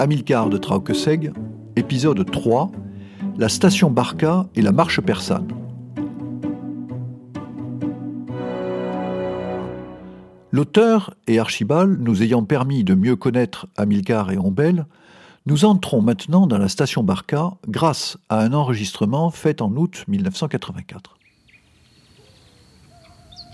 Amilcar de Traukeseg, épisode 3, la station Barca et la marche persane. L'auteur et Archibald nous ayant permis de mieux connaître Amilcar et Ombel, nous entrons maintenant dans la station Barca grâce à un enregistrement fait en août 1984.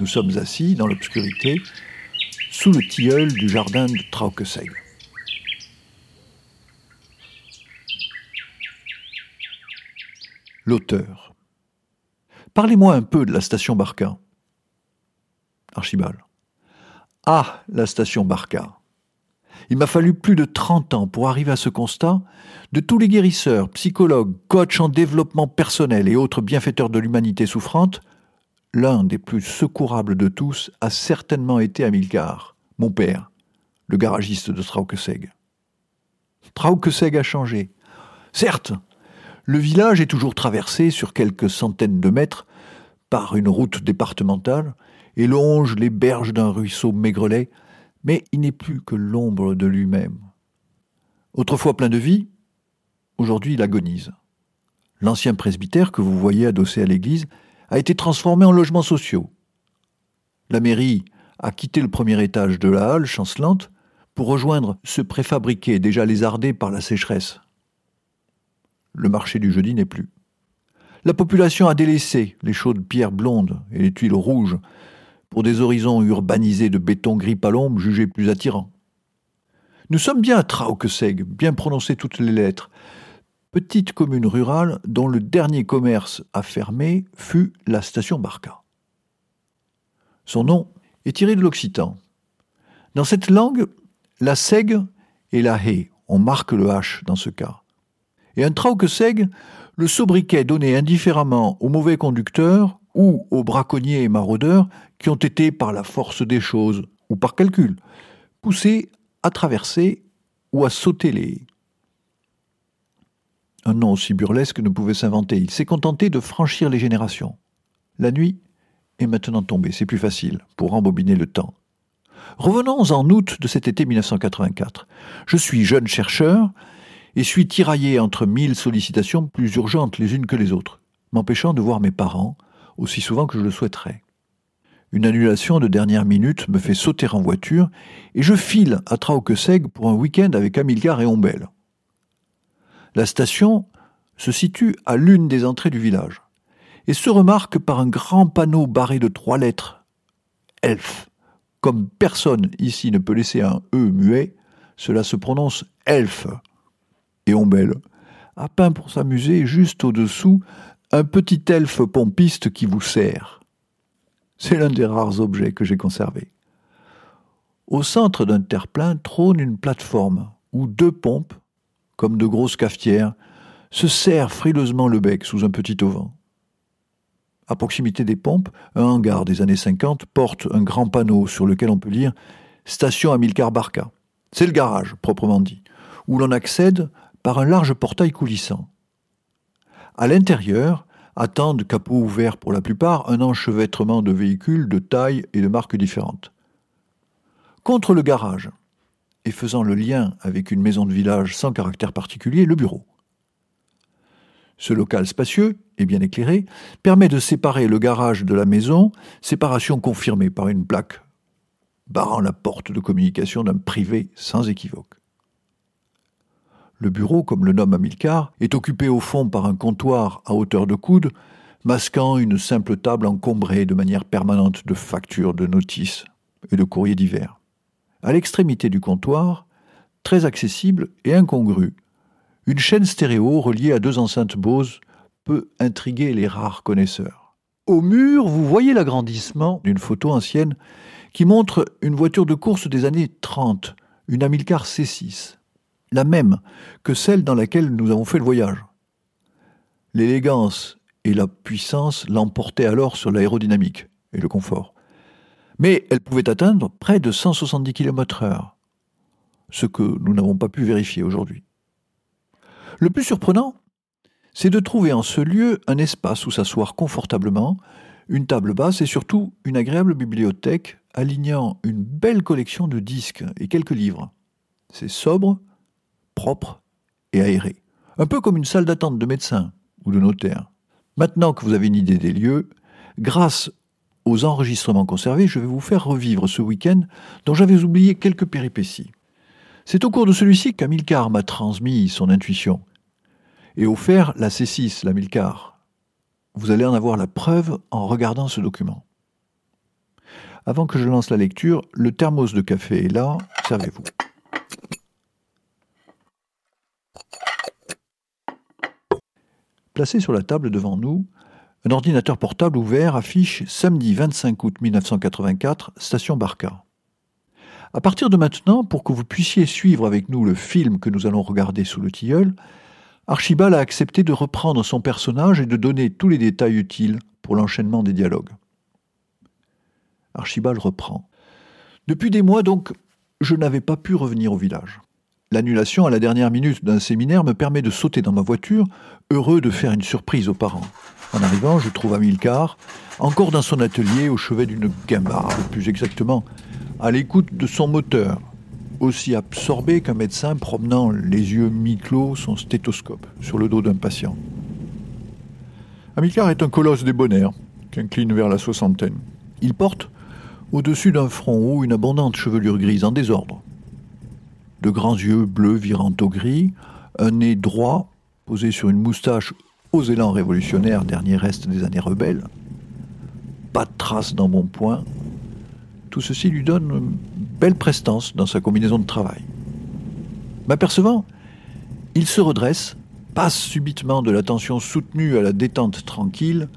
Nous sommes assis dans l'obscurité, sous le tilleul du jardin de Traukeseg. L'auteur. Parlez-moi un peu de la station Barca. Archibald. Ah, la station Barca. Il m'a fallu plus de 30 ans pour arriver à ce constat. De tous les guérisseurs, psychologues, coachs en développement personnel et autres bienfaiteurs de l'humanité souffrante, l'un des plus secourables de tous a certainement été Amilcar, mon père, le garagiste de Traukeseg. Traukeseg a changé. Certes, le village est toujours traversé sur quelques centaines de mètres par une route départementale et longe les berges d'un ruisseau maigrelet, mais il n'est plus que l'ombre de lui-même. Autrefois plein de vie, aujourd'hui il agonise. L'ancien presbytère que vous voyez adossé à l'église a été transformé en logements sociaux. La mairie a quitté le premier étage de la halle chancelante pour rejoindre ce préfabriqué déjà lézardé par la sécheresse. Le marché du jeudi n'est plus. La population a délaissé les chaudes pierres blondes et les tuiles rouges pour des horizons urbanisés de béton gris palombe jugés plus attirants. Nous sommes bien à Traukeseg, bien prononcé toutes les lettres, petite commune rurale dont le dernier commerce à fermer fut la station Barca. Son nom est tiré de l'occitan. Dans cette langue, la seg et la haie, on marque le H dans ce cas. Et un Traukeseg, le sobriquet donné indifféremment aux mauvais conducteurs ou aux braconniers et maraudeurs qui ont été, par la force des choses ou par calcul, poussés à traverser ou à sauter les un nom aussi burlesque ne pouvait s'inventer. Il s'est contenté de franchir les générations. La nuit est maintenant tombée, c'est plus facile pour rembobiner le temps. Revenons en août de cet été 1984. Je suis jeune chercheur et suis tiraillé entre mille sollicitations plus urgentes les unes que les autres, m'empêchant de voir mes parents aussi souvent que je le souhaiterais. Une annulation de dernière minute me fait sauter en voiture et je file à Traukeseg pour un week-end avec Amilcar et Ombel. La station se situe à l'une des entrées du village et se remarque par un grand panneau barré de trois lettres Elf. Comme personne ici ne peut laisser un E muet, cela se prononce Elf. Et Ombel a peint pour s'amuser juste au-dessous un petit elfe pompiste qui vous sert. C'est l'un des rares objets que j'ai conservés. Au centre d'un terre-plein trône une plateforme où deux pompes comme de grosses cafetières, se serrent frileusement le bec sous un petit auvent. À proximité des pompes, un hangar des années 50 porte un grand panneau sur lequel on peut lire Station Amilcar Barca. C'est le garage, proprement dit, où l'on accède par un large portail coulissant. À l'intérieur, attendent, capot ouvert pour la plupart, un enchevêtrement de véhicules de taille et de marques différentes. Contre le garage, et faisant le lien avec une maison de village sans caractère particulier, le bureau. Ce local spacieux et bien éclairé permet de séparer le garage de la maison, séparation confirmée par une plaque barrant la porte de communication d'un privé sans équivoque. Le bureau, comme le nomme Amilcar, est occupé au fond par un comptoir à hauteur de coude, masquant une simple table encombrée de manière permanente de factures, de notices et de courriers divers. À l'extrémité du comptoir, très accessible et incongru, une chaîne stéréo reliée à deux enceintes Bose peut intriguer les rares connaisseurs. Au mur, vous voyez l'agrandissement d'une photo ancienne qui montre une voiture de course des années 30, une Amilcar C6, la même que celle dans laquelle nous avons fait le voyage. L'élégance et la puissance l'emportaient alors sur l'aérodynamique et le confort mais elle pouvait atteindre près de 170 km/h, ce que nous n'avons pas pu vérifier aujourd'hui. Le plus surprenant, c'est de trouver en ce lieu un espace où s'asseoir confortablement, une table basse et surtout une agréable bibliothèque alignant une belle collection de disques et quelques livres. C'est sobre, propre et aérée. Un peu comme une salle d'attente de médecin ou de notaire. Maintenant que vous avez une idée des lieux, grâce aux enregistrements conservés, je vais vous faire revivre ce week-end dont j'avais oublié quelques péripéties. C'est au cours de celui-ci qu'Amilcar m'a transmis son intuition et offert la C6, l'Amilcar. Vous allez en avoir la preuve en regardant ce document. Avant que je lance la lecture, le thermos de café est là, servez-vous. Placé sur la table devant nous, un ordinateur portable ouvert affiche samedi 25 août 1984, station Barca. À partir de maintenant, pour que vous puissiez suivre avec nous le film que nous allons regarder sous le tilleul, Archibald a accepté de reprendre son personnage et de donner tous les détails utiles pour l'enchaînement des dialogues. Archibald reprend. Depuis des mois donc, je n'avais pas pu revenir au village. L'annulation à la dernière minute d'un séminaire me permet de sauter dans ma voiture, heureux de faire une surprise aux parents. En arrivant, je trouve Amilcar, encore dans son atelier, au chevet d'une guimbarde, plus exactement, à l'écoute de son moteur, aussi absorbé qu'un médecin promenant les yeux mi-clos son stéthoscope sur le dos d'un patient. Amilcar est un colosse débonnaire, qui incline vers la soixantaine. Il porte, au-dessus d'un front haut, une abondante chevelure grise en désordre. De grands yeux bleus virant au gris, un nez droit, posé sur une moustache aux élans révolutionnaires, dernier reste des années rebelles. Pas de traces d'embonpoint. Tout ceci lui donne une belle prestance dans sa combinaison de travail. M'apercevant, il se redresse, passe subitement de l'attention soutenue à la détente tranquille,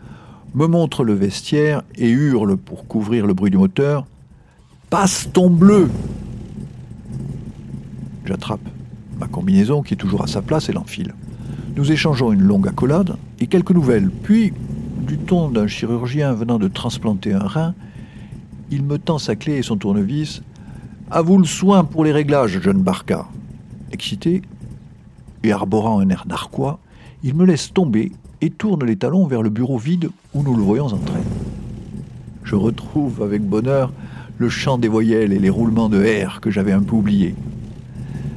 me montre le vestiaire et hurle pour couvrir le bruit du moteur Passe ton bleu J'attrape ma combinaison qui est toujours à sa place et l'enfile. Nous échangeons une longue accolade et quelques nouvelles, puis, du ton d'un chirurgien venant de transplanter un rein, il me tend sa clé et son tournevis. À vous le soin pour les réglages, jeune Barca. Excité et arborant un air narquois, il me laisse tomber et tourne les talons vers le bureau vide où nous le voyons entrer. Je retrouve avec bonheur le chant des voyelles et les roulements de R que j'avais un peu oubliés.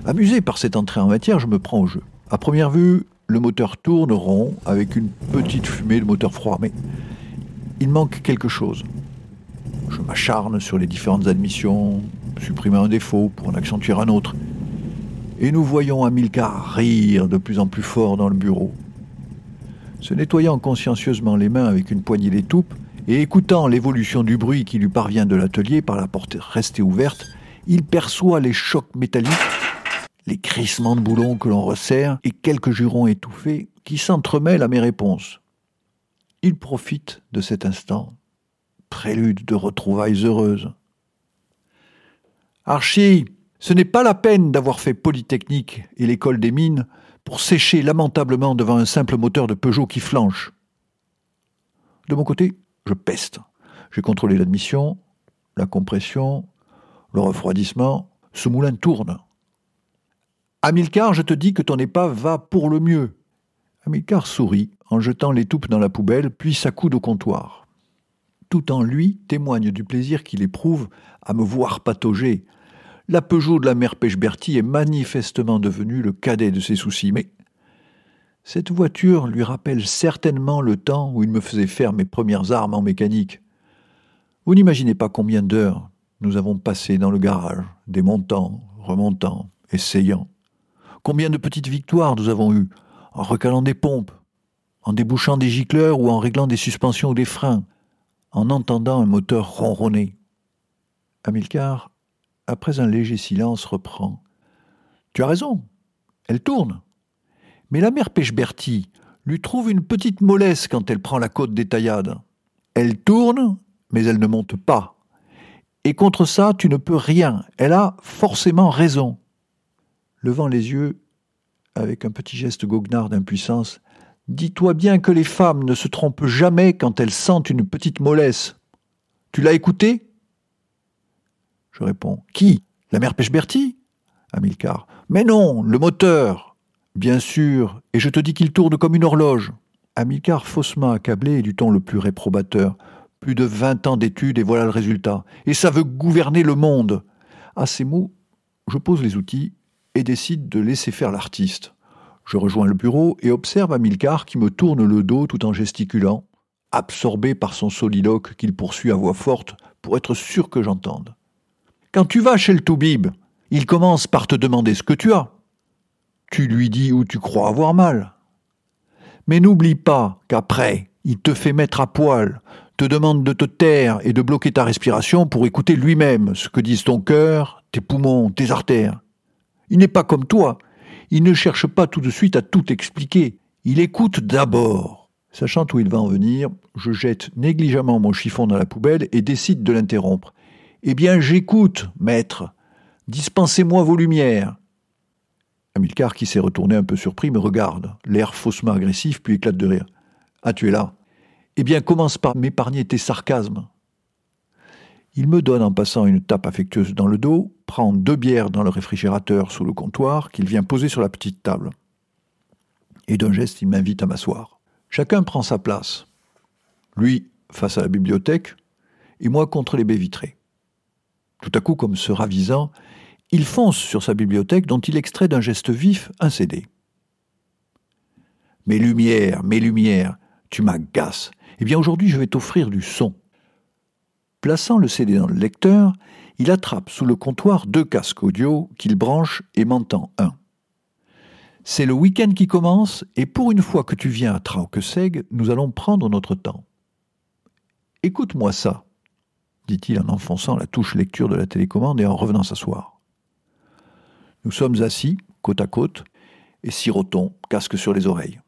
Amusé par cette entrée en matière, je me prends au jeu. À première vue, le moteur tourne rond avec une petite fumée de moteur froid, mais il manque quelque chose. Je m'acharne sur les différentes admissions, supprimer un défaut pour en accentuer un autre. Et nous voyons Amilcar rire de plus en plus fort dans le bureau se nettoyant consciencieusement les mains avec une poignée d'étoupe et écoutant l'évolution du bruit qui lui parvient de l'atelier par la porte restée ouverte, il perçoit les chocs métalliques, les crissements de boulons que l'on resserre et quelques jurons étouffés qui s'entremêlent à mes réponses. Il profite de cet instant, prélude de retrouvailles heureuses. Archie, ce n'est pas la peine d'avoir fait Polytechnique et l'école des mines pour sécher lamentablement devant un simple moteur de Peugeot qui flanche. De mon côté, je peste. J'ai contrôlé l'admission, la compression, le refroidissement. Ce moulin tourne. Amilcar, je te dis que ton épave va pour le mieux. Amilcar sourit en jetant les toupes dans la poubelle, puis s'accoude au comptoir. Tout en lui témoigne du plaisir qu'il éprouve à me voir patauger, la Peugeot de la mère Pechberti est manifestement devenue le cadet de ses soucis, mais cette voiture lui rappelle certainement le temps où il me faisait faire mes premières armes en mécanique. Vous n'imaginez pas combien d'heures nous avons passé dans le garage, démontant, remontant, essayant. Combien de petites victoires nous avons eues en recalant des pompes, en débouchant des gicleurs ou en réglant des suspensions ou des freins, en entendant un moteur ronronner. Amilcar après un léger silence, reprend. Tu as raison, elle tourne. Mais la mère Pechberti lui trouve une petite mollesse quand elle prend la côte des taillades. Elle tourne, mais elle ne monte pas. Et contre ça, tu ne peux rien. Elle a forcément raison. Levant les yeux, avec un petit geste goguenard d'impuissance, Dis-toi bien que les femmes ne se trompent jamais quand elles sentent une petite mollesse. Tu l'as écouté je réponds. Qui? La mère Pechberti? Amilcar. Mais non, le moteur Bien sûr, et je te dis qu'il tourne comme une horloge. Amilcar, faussement accablé, et du ton le plus réprobateur. Plus de vingt ans d'études et voilà le résultat. Et ça veut gouverner le monde. À ces mots, je pose les outils et décide de laisser faire l'artiste. Je rejoins le bureau et observe Amilcar qui me tourne le dos tout en gesticulant, absorbé par son soliloque qu'il poursuit à voix forte pour être sûr que j'entende. Quand tu vas chez le Toubib, il commence par te demander ce que tu as. Tu lui dis où tu crois avoir mal. Mais n'oublie pas qu'après, il te fait mettre à poil, te demande de te taire et de bloquer ta respiration pour écouter lui-même ce que disent ton cœur, tes poumons, tes artères. Il n'est pas comme toi. Il ne cherche pas tout de suite à tout expliquer. Il écoute d'abord. Sachant où il va en venir, je jette négligemment mon chiffon dans la poubelle et décide de l'interrompre. Eh bien, j'écoute, maître. Dispensez-moi vos lumières. Amilcar, qui s'est retourné un peu surpris, me regarde, l'air faussement agressif, puis éclate de rire. Ah, tu es là Eh bien, commence par m'épargner tes sarcasmes. Il me donne en passant une tape affectueuse dans le dos, prend deux bières dans le réfrigérateur sous le comptoir qu'il vient poser sur la petite table. Et d'un geste, il m'invite à m'asseoir. Chacun prend sa place. Lui face à la bibliothèque, et moi contre les baies vitrées. Tout à coup, comme se ravisant, il fonce sur sa bibliothèque dont il extrait d'un geste vif un CD. Mes lumières, mes lumières, tu m'agaces. Eh bien aujourd'hui je vais t'offrir du son. Plaçant le CD dans le lecteur, il attrape sous le comptoir deux casques audio qu'il branche et m'entend un. C'est le week-end qui commence et pour une fois que tu viens à Traukeseg, nous allons prendre notre temps. Écoute-moi ça, dit-il en enfonçant la touche lecture de la télécommande et en revenant s'asseoir. Nous sommes assis, côte à côte, et sirotons, casque sur les oreilles.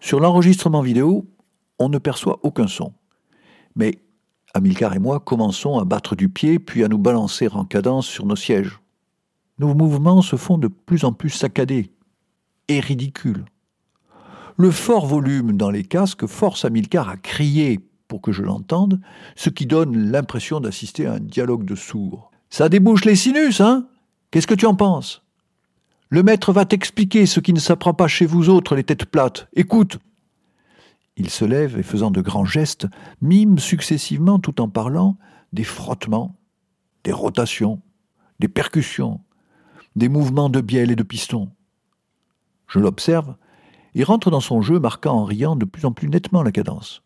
Sur l'enregistrement vidéo, on ne perçoit aucun son. Mais Amilcar et moi commençons à battre du pied puis à nous balancer en cadence sur nos sièges. Nos mouvements se font de plus en plus saccadés et ridicules. Le fort volume dans les casques force Amilcar à crier pour que je l'entende, ce qui donne l'impression d'assister à un dialogue de sourds. Ça débouche les sinus, hein? Qu'est-ce que tu en penses? Le maître va t'expliquer ce qui ne s'apprend pas chez vous autres, les têtes plates. Écoute Il se lève et, faisant de grands gestes, mime successivement, tout en parlant, des frottements, des rotations, des percussions, des mouvements de bielle et de piston. Je l'observe et rentre dans son jeu, marquant en riant de plus en plus nettement la cadence.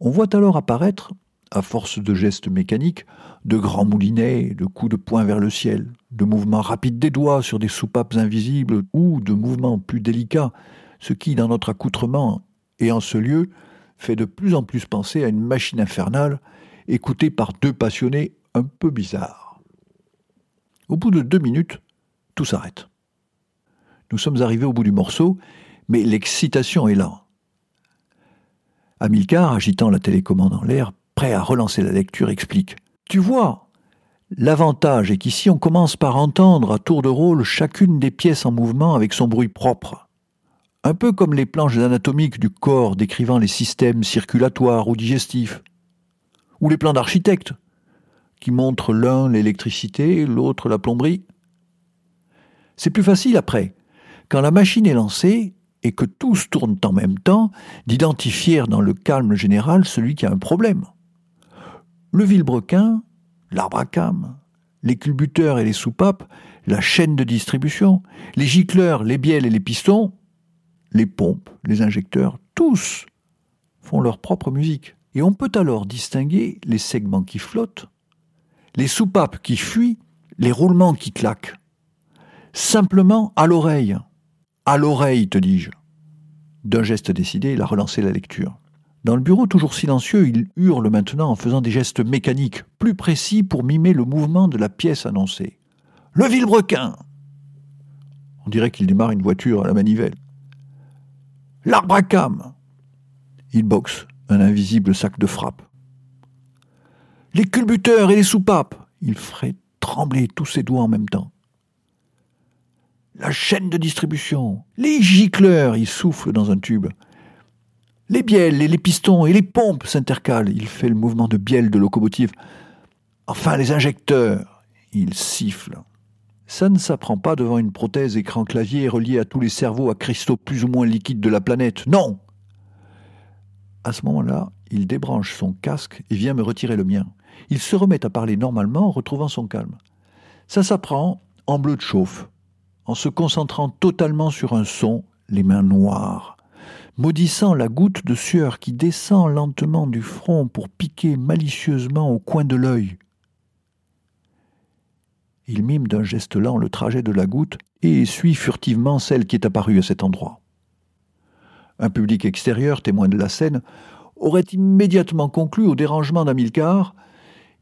On voit alors apparaître à force de gestes mécaniques, de grands moulinets, de coups de poing vers le ciel, de mouvements rapides des doigts sur des soupapes invisibles ou de mouvements plus délicats, ce qui, dans notre accoutrement et en ce lieu, fait de plus en plus penser à une machine infernale écoutée par deux passionnés un peu bizarres. Au bout de deux minutes, tout s'arrête. Nous sommes arrivés au bout du morceau, mais l'excitation est là. Amilcar, agitant la télécommande en l'air, prêt à relancer la lecture, explique. Tu vois, l'avantage est qu'ici on commence par entendre à tour de rôle chacune des pièces en mouvement avec son bruit propre. Un peu comme les planches anatomiques du corps décrivant les systèmes circulatoires ou digestifs. Ou les plans d'architectes, qui montrent l'un l'électricité, l'autre la plomberie. C'est plus facile après, quand la machine est lancée et que tous tournent en même temps, d'identifier dans le calme général celui qui a un problème. Le vilebrequin, l'arbre à cam, les culbuteurs et les soupapes, la chaîne de distribution, les gicleurs, les bielles et les pistons, les pompes, les injecteurs, tous font leur propre musique. Et on peut alors distinguer les segments qui flottent, les soupapes qui fuient, les roulements qui claquent. Simplement à l'oreille. À l'oreille, te dis-je. D'un geste décidé, il a relancé la lecture. Dans le bureau toujours silencieux, il hurle maintenant en faisant des gestes mécaniques, plus précis pour mimer le mouvement de la pièce annoncée. Le vilebrequin On dirait qu'il démarre une voiture à la manivelle. L'arbre à cam Il boxe un invisible sac de frappe. Les culbuteurs et les soupapes Il ferait trembler tous ses doigts en même temps. La chaîne de distribution Les gicleurs Il souffle dans un tube. Les bielles et les pistons et les pompes s'intercalent. Il fait le mouvement de bielle de locomotive. Enfin, les injecteurs. Il siffle. Ça ne s'apprend pas devant une prothèse écran clavier reliée à tous les cerveaux à cristaux plus ou moins liquides de la planète. Non À ce moment-là, il débranche son casque et vient me retirer le mien. Il se remet à parler normalement, retrouvant son calme. Ça s'apprend en bleu de chauffe, en se concentrant totalement sur un son, les mains noires, maudissant la goutte de sueur qui descend lentement du front pour piquer malicieusement au coin de l'œil. Il mime d'un geste lent le trajet de la goutte et suit furtivement celle qui est apparue à cet endroit. Un public extérieur, témoin de la scène, aurait immédiatement conclu au dérangement d'Amilcar,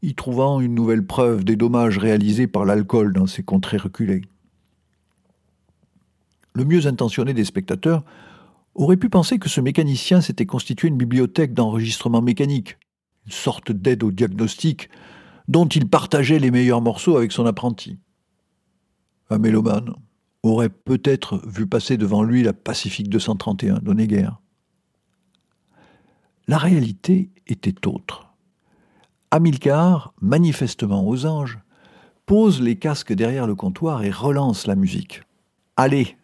y trouvant une nouvelle preuve des dommages réalisés par l'alcool dans ces contrées reculées. Le mieux intentionné des spectateurs aurait pu penser que ce mécanicien s'était constitué une bibliothèque d'enregistrement mécanique, une sorte d'aide au diagnostic dont il partageait les meilleurs morceaux avec son apprenti. Un mélomane aurait peut-être vu passer devant lui la Pacifique 231 d'Onegger. La réalité était autre. Hamilcar, manifestement aux anges, pose les casques derrière le comptoir et relance la musique. Allez,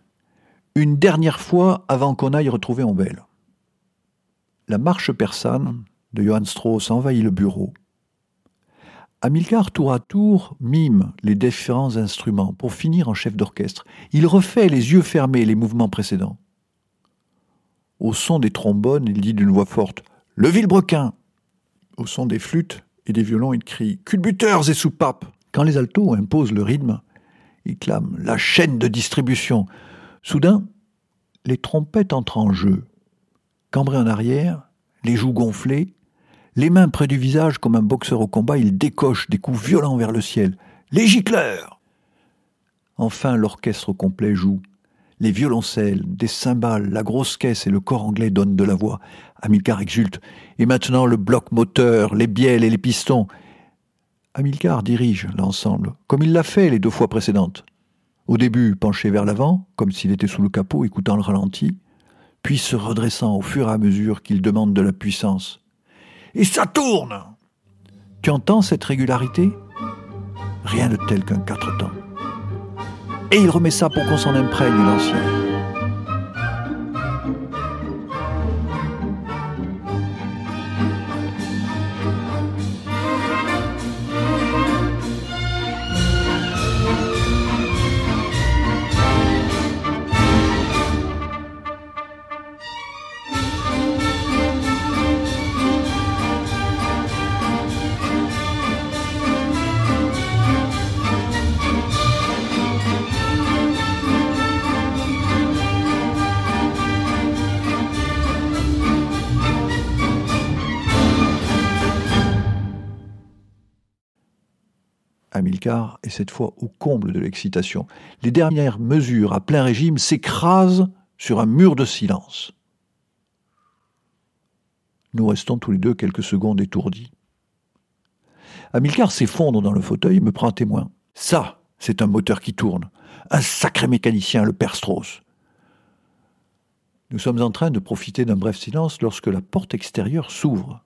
une dernière fois avant qu'on aille retrouver Ombel. La marche persane de Johann Strauss envahit le bureau. Amilcar, tour à tour, mime les différents instruments pour finir en chef d'orchestre. Il refait les yeux fermés les mouvements précédents. Au son des trombones, il dit d'une voix forte Le vilebrequin Au son des flûtes et des violons, il crie Culbuteurs et soupapes Quand les altos imposent le rythme, il clame La chaîne de distribution Soudain, les trompettes entrent en jeu. Cambré en arrière, les joues gonflées, les mains près du visage comme un boxeur au combat, il décoche des coups violents vers le ciel. Les gicleurs Enfin, l'orchestre complet joue. Les violoncelles, des cymbales, la grosse caisse et le corps anglais donnent de la voix. Amilcar exulte. Et maintenant le bloc moteur, les bielles et les pistons. Amilcar dirige l'ensemble, comme il l'a fait les deux fois précédentes. Au début, penché vers l'avant, comme s'il était sous le capot, écoutant le ralenti, puis se redressant au fur et à mesure qu'il demande de la puissance et ça tourne. Tu entends cette régularité? Rien de tel qu'un quatre temps. Et il remet ça pour qu'on s'en imprègne l'ancien. Amilcar est cette fois au comble de l'excitation. Les dernières mesures à plein régime s'écrasent sur un mur de silence. Nous restons tous les deux quelques secondes étourdis. Amilcar s'effondre dans le fauteuil et me prend témoin. Ça, c'est un moteur qui tourne. Un sacré mécanicien, le père Strauss. Nous sommes en train de profiter d'un bref silence lorsque la porte extérieure s'ouvre.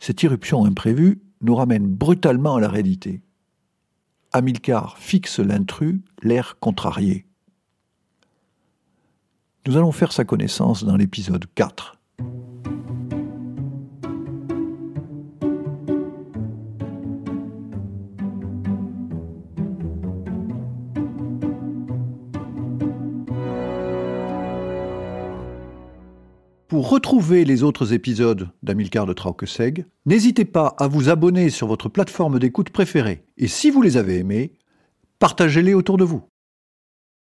Cette irruption imprévue nous ramène brutalement à la réalité. Hamilcar fixe l'intrus, l'air contrarié. Nous allons faire sa connaissance dans l'épisode 4. Pour retrouver les autres épisodes d'Amilcar de Traukeseg, n'hésitez pas à vous abonner sur votre plateforme d'écoute préférée. Et si vous les avez aimés, partagez-les autour de vous.